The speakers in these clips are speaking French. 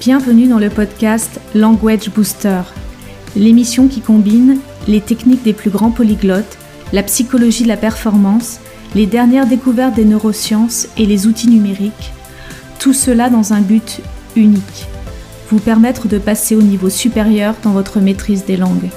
Bienvenue dans le podcast Language Booster, l'émission qui combine les techniques des plus grands polyglottes, la psychologie de la performance, les dernières découvertes des neurosciences et les outils numériques, tout cela dans un but unique, vous permettre de passer au niveau supérieur dans votre maîtrise des langues.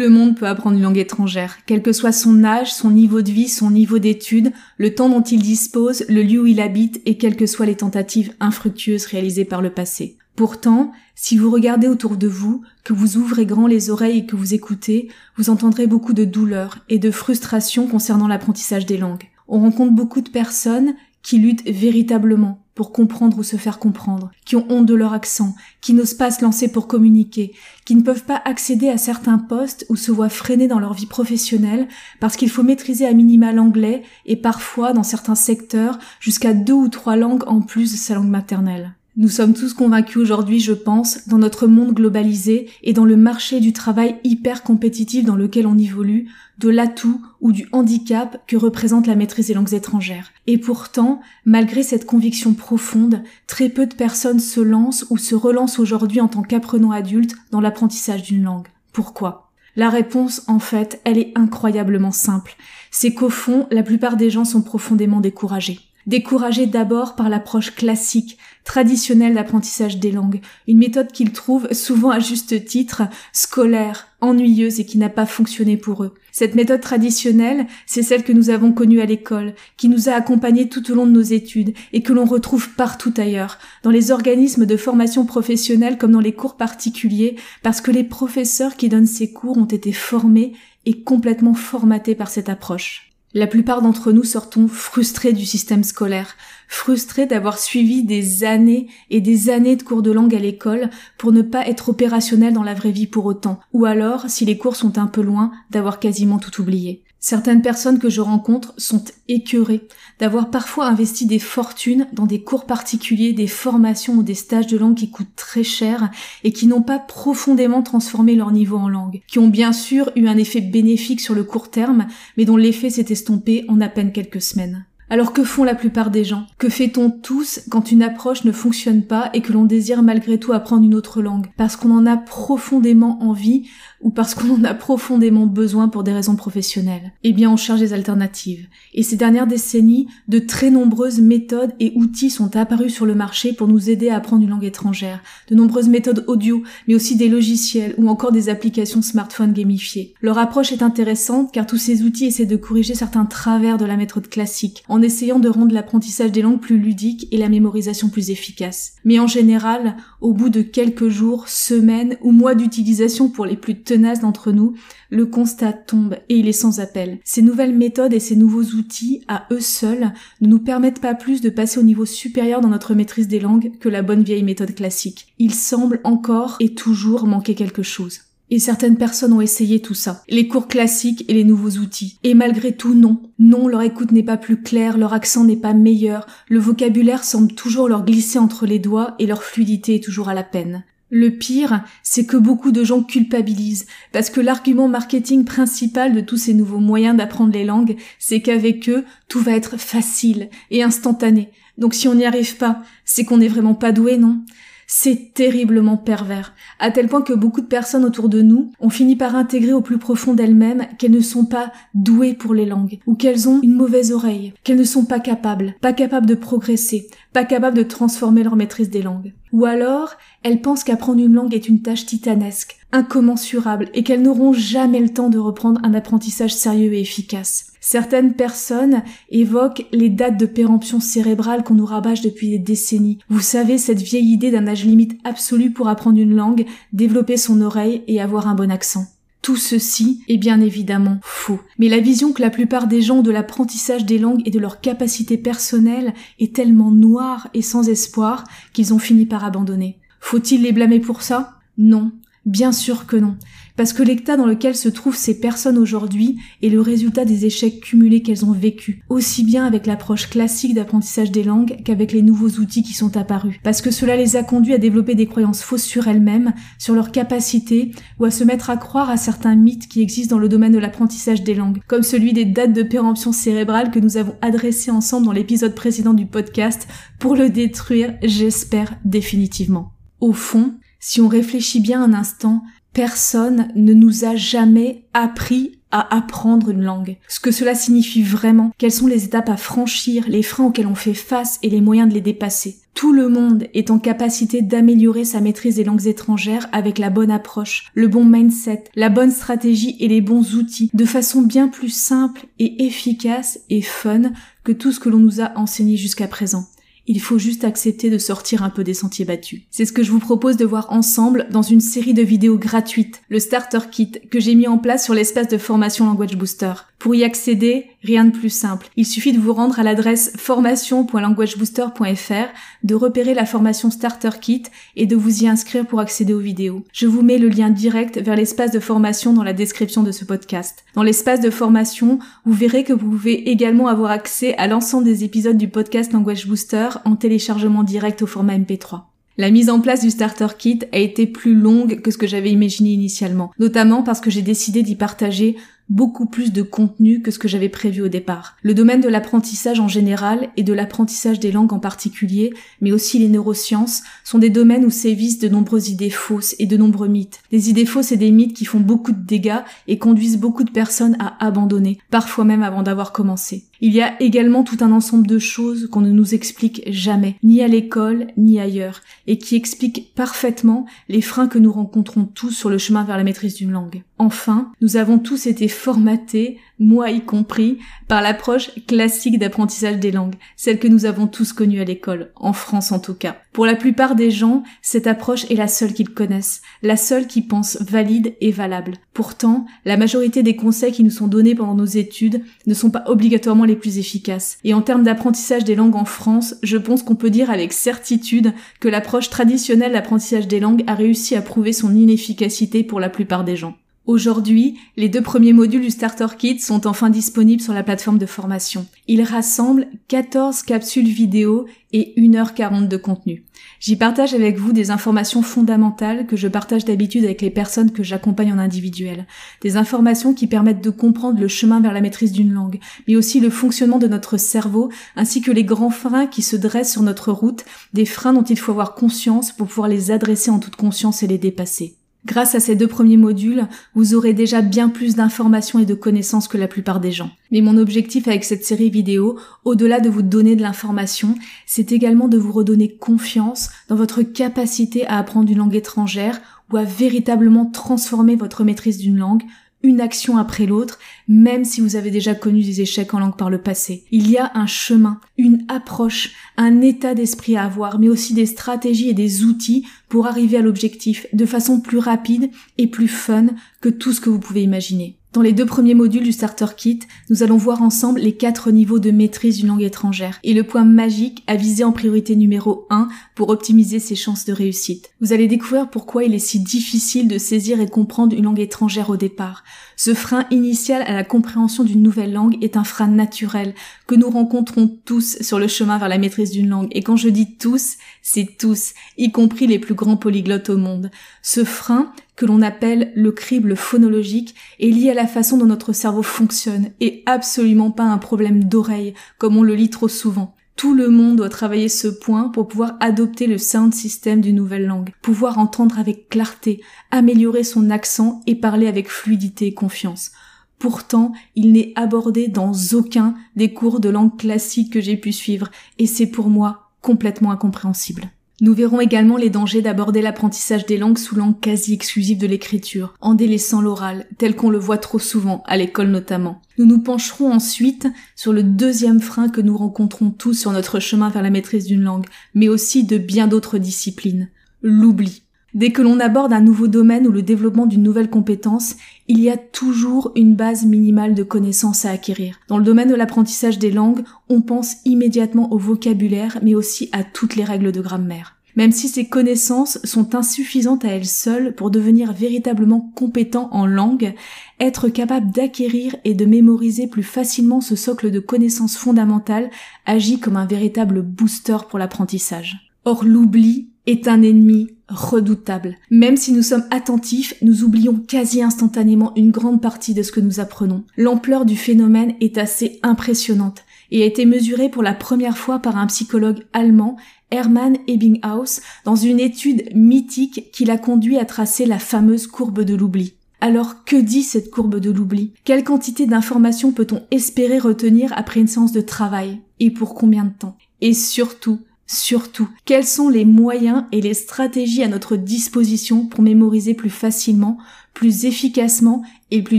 Le monde peut apprendre une langue étrangère, quel que soit son âge, son niveau de vie, son niveau d'études, le temps dont il dispose, le lieu où il habite et quelles que soient les tentatives infructueuses réalisées par le passé. Pourtant, si vous regardez autour de vous, que vous ouvrez grand les oreilles et que vous écoutez, vous entendrez beaucoup de douleur et de frustration concernant l'apprentissage des langues. On rencontre beaucoup de personnes qui luttent véritablement pour comprendre ou se faire comprendre, qui ont honte de leur accent, qui n'osent pas se lancer pour communiquer, qui ne peuvent pas accéder à certains postes ou se voient freinés dans leur vie professionnelle parce qu'il faut maîtriser à minima l'anglais et parfois, dans certains secteurs, jusqu'à deux ou trois langues en plus de sa langue maternelle. Nous sommes tous convaincus aujourd'hui, je pense, dans notre monde globalisé et dans le marché du travail hyper compétitif dans lequel on évolue, de l'atout ou du handicap que représente la maîtrise des langues étrangères. Et pourtant, malgré cette conviction profonde, très peu de personnes se lancent ou se relancent aujourd'hui en tant qu'apprenants adultes dans l'apprentissage d'une langue. Pourquoi? La réponse, en fait, elle est incroyablement simple. C'est qu'au fond, la plupart des gens sont profondément découragés. Découragés d'abord par l'approche classique, traditionnelle d'apprentissage des langues, une méthode qu'ils trouvent souvent à juste titre scolaire, ennuyeuse et qui n'a pas fonctionné pour eux. Cette méthode traditionnelle, c'est celle que nous avons connue à l'école, qui nous a accompagnés tout au long de nos études et que l'on retrouve partout ailleurs, dans les organismes de formation professionnelle comme dans les cours particuliers, parce que les professeurs qui donnent ces cours ont été formés et complètement formatés par cette approche. La plupart d'entre nous sortons frustrés du système scolaire, frustrés d'avoir suivi des années et des années de cours de langue à l'école pour ne pas être opérationnel dans la vraie vie pour autant, ou alors, si les cours sont un peu loin, d'avoir quasiment tout oublié. Certaines personnes que je rencontre sont écœurées d'avoir parfois investi des fortunes dans des cours particuliers, des formations ou des stages de langue qui coûtent très cher et qui n'ont pas profondément transformé leur niveau en langue, qui ont bien sûr eu un effet bénéfique sur le court terme, mais dont l'effet s'est estompé en à peine quelques semaines. Alors que font la plupart des gens? Que fait-on tous quand une approche ne fonctionne pas et que l'on désire malgré tout apprendre une autre langue? Parce qu'on en a profondément envie ou parce qu'on en a profondément besoin pour des raisons professionnelles? Eh bien, on cherche des alternatives. Et ces dernières décennies, de très nombreuses méthodes et outils sont apparus sur le marché pour nous aider à apprendre une langue étrangère. De nombreuses méthodes audio, mais aussi des logiciels ou encore des applications smartphone gamifiées. Leur approche est intéressante car tous ces outils essaient de corriger certains travers de la méthode classique, essayant de rendre l'apprentissage des langues plus ludique et la mémorisation plus efficace. Mais en général, au bout de quelques jours, semaines ou mois d'utilisation pour les plus tenaces d'entre nous, le constat tombe et il est sans appel. Ces nouvelles méthodes et ces nouveaux outils, à eux seuls, ne nous permettent pas plus de passer au niveau supérieur dans notre maîtrise des langues que la bonne vieille méthode classique. Il semble encore et toujours manquer quelque chose. Et certaines personnes ont essayé tout ça. Les cours classiques et les nouveaux outils. Et malgré tout, non. Non, leur écoute n'est pas plus claire, leur accent n'est pas meilleur, le vocabulaire semble toujours leur glisser entre les doigts et leur fluidité est toujours à la peine. Le pire, c'est que beaucoup de gens culpabilisent, parce que l'argument marketing principal de tous ces nouveaux moyens d'apprendre les langues, c'est qu'avec eux, tout va être facile et instantané. Donc si on n'y arrive pas, c'est qu'on n'est vraiment pas doué, non? C'est terriblement pervers, à tel point que beaucoup de personnes autour de nous ont fini par intégrer au plus profond d'elles-mêmes qu'elles ne sont pas douées pour les langues, ou qu'elles ont une mauvaise oreille, qu'elles ne sont pas capables, pas capables de progresser, pas capables de transformer leur maîtrise des langues. Ou alors, elles pensent qu'apprendre une langue est une tâche titanesque, incommensurable, et qu'elles n'auront jamais le temps de reprendre un apprentissage sérieux et efficace. Certaines personnes évoquent les dates de péremption cérébrale qu'on nous rabâche depuis des décennies. Vous savez, cette vieille idée d'un âge limite absolu pour apprendre une langue, développer son oreille et avoir un bon accent. Tout ceci est bien évidemment faux. Mais la vision que la plupart des gens ont de l'apprentissage des langues et de leur capacité personnelle est tellement noire et sans espoir qu'ils ont fini par abandonner. Faut-il les blâmer pour ça? Non. Bien sûr que non. Parce que l'état dans lequel se trouvent ces personnes aujourd'hui est le résultat des échecs cumulés qu'elles ont vécus, aussi bien avec l'approche classique d'apprentissage des langues qu'avec les nouveaux outils qui sont apparus. Parce que cela les a conduits à développer des croyances fausses sur elles-mêmes, sur leurs capacités, ou à se mettre à croire à certains mythes qui existent dans le domaine de l'apprentissage des langues, comme celui des dates de péremption cérébrale que nous avons adressé ensemble dans l'épisode précédent du podcast pour le détruire, j'espère, définitivement. Au fond, si on réfléchit bien un instant, Personne ne nous a jamais appris à apprendre une langue. Ce que cela signifie vraiment, quelles sont les étapes à franchir, les freins auxquels on fait face et les moyens de les dépasser. Tout le monde est en capacité d'améliorer sa maîtrise des langues étrangères avec la bonne approche, le bon mindset, la bonne stratégie et les bons outils, de façon bien plus simple et efficace et fun que tout ce que l'on nous a enseigné jusqu'à présent. Il faut juste accepter de sortir un peu des sentiers battus. C'est ce que je vous propose de voir ensemble dans une série de vidéos gratuites, le Starter Kit, que j'ai mis en place sur l'espace de formation Language Booster. Pour y accéder, rien de plus simple. Il suffit de vous rendre à l'adresse formation.languagebooster.fr, de repérer la formation Starter Kit et de vous y inscrire pour accéder aux vidéos. Je vous mets le lien direct vers l'espace de formation dans la description de ce podcast. Dans l'espace de formation, vous verrez que vous pouvez également avoir accès à l'ensemble des épisodes du podcast Language Booster en téléchargement direct au format MP3. La mise en place du Starter Kit a été plus longue que ce que j'avais imaginé initialement, notamment parce que j'ai décidé d'y partager beaucoup plus de contenu que ce que j'avais prévu au départ. Le domaine de l'apprentissage en général et de l'apprentissage des langues en particulier, mais aussi les neurosciences, sont des domaines où sévissent de nombreuses idées fausses et de nombreux mythes. Des idées fausses et des mythes qui font beaucoup de dégâts et conduisent beaucoup de personnes à abandonner, parfois même avant d'avoir commencé. Il y a également tout un ensemble de choses qu'on ne nous explique jamais, ni à l'école, ni ailleurs, et qui expliquent parfaitement les freins que nous rencontrons tous sur le chemin vers la maîtrise d'une langue. Enfin, nous avons tous été formatés, moi y compris, par l'approche classique d'apprentissage des langues, celle que nous avons tous connue à l'école, en France en tout cas. Pour la plupart des gens, cette approche est la seule qu'ils connaissent, la seule qui pensent valide et valable. Pourtant, la majorité des conseils qui nous sont donnés pendant nos études ne sont pas obligatoirement les plus efficaces. Et en termes d'apprentissage des langues en France, je pense qu'on peut dire avec certitude que l'approche traditionnelle d'apprentissage des langues a réussi à prouver son inefficacité pour la plupart des gens. Aujourd'hui, les deux premiers modules du Starter Kit sont enfin disponibles sur la plateforme de formation. Ils rassemblent 14 capsules vidéo et 1h40 de contenu. J'y partage avec vous des informations fondamentales que je partage d'habitude avec les personnes que j'accompagne en individuel. Des informations qui permettent de comprendre le chemin vers la maîtrise d'une langue, mais aussi le fonctionnement de notre cerveau, ainsi que les grands freins qui se dressent sur notre route, des freins dont il faut avoir conscience pour pouvoir les adresser en toute conscience et les dépasser. Grâce à ces deux premiers modules, vous aurez déjà bien plus d'informations et de connaissances que la plupart des gens. Mais mon objectif avec cette série vidéo, au-delà de vous donner de l'information, c'est également de vous redonner confiance dans votre capacité à apprendre une langue étrangère ou à véritablement transformer votre maîtrise d'une langue une action après l'autre, même si vous avez déjà connu des échecs en langue par le passé. Il y a un chemin, une approche, un état d'esprit à avoir, mais aussi des stratégies et des outils pour arriver à l'objectif de façon plus rapide et plus fun que tout ce que vous pouvez imaginer. Dans les deux premiers modules du Starter Kit, nous allons voir ensemble les quatre niveaux de maîtrise d'une langue étrangère et le point magique à viser en priorité numéro 1 pour optimiser ses chances de réussite. Vous allez découvrir pourquoi il est si difficile de saisir et comprendre une langue étrangère au départ. Ce frein initial à la compréhension d'une nouvelle langue est un frein naturel que nous rencontrons tous sur le chemin vers la maîtrise d'une langue. Et quand je dis tous, c'est tous, y compris les plus grands polyglottes au monde. Ce frein que l'on appelle le crible phonologique est lié à la façon dont notre cerveau fonctionne et absolument pas un problème d'oreille comme on le lit trop souvent. Tout le monde doit travailler ce point pour pouvoir adopter le sound system d'une nouvelle langue, pouvoir entendre avec clarté, améliorer son accent et parler avec fluidité et confiance. Pourtant, il n'est abordé dans aucun des cours de langue classique que j'ai pu suivre, et c'est pour moi complètement incompréhensible. Nous verrons également les dangers d'aborder l'apprentissage des langues sous langue quasi exclusive de l'écriture, en délaissant l'oral, tel qu'on le voit trop souvent, à l'école notamment. Nous nous pencherons ensuite sur le deuxième frein que nous rencontrons tous sur notre chemin vers la maîtrise d'une langue, mais aussi de bien d'autres disciplines. L'oubli. Dès que l'on aborde un nouveau domaine ou le développement d'une nouvelle compétence, il y a toujours une base minimale de connaissances à acquérir. Dans le domaine de l'apprentissage des langues, on pense immédiatement au vocabulaire, mais aussi à toutes les règles de grammaire. Même si ces connaissances sont insuffisantes à elles seules pour devenir véritablement compétent en langue, être capable d'acquérir et de mémoriser plus facilement ce socle de connaissances fondamentales agit comme un véritable booster pour l'apprentissage. Or l'oubli est un ennemi redoutable. Même si nous sommes attentifs, nous oublions quasi instantanément une grande partie de ce que nous apprenons. L'ampleur du phénomène est assez impressionnante et a été mesurée pour la première fois par un psychologue allemand, Hermann Ebbinghaus, dans une étude mythique qui l'a conduit à tracer la fameuse courbe de l'oubli. Alors que dit cette courbe de l'oubli? Quelle quantité d'informations peut-on espérer retenir après une séance de travail? Et pour combien de temps? Et surtout, Surtout, quels sont les moyens et les stratégies à notre disposition pour mémoriser plus facilement, plus efficacement et plus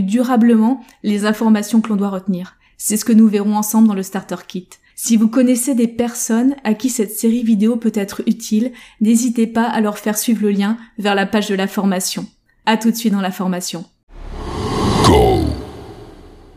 durablement les informations que l'on doit retenir? C'est ce que nous verrons ensemble dans le Starter Kit. Si vous connaissez des personnes à qui cette série vidéo peut être utile, n'hésitez pas à leur faire suivre le lien vers la page de la formation. À tout de suite dans la formation.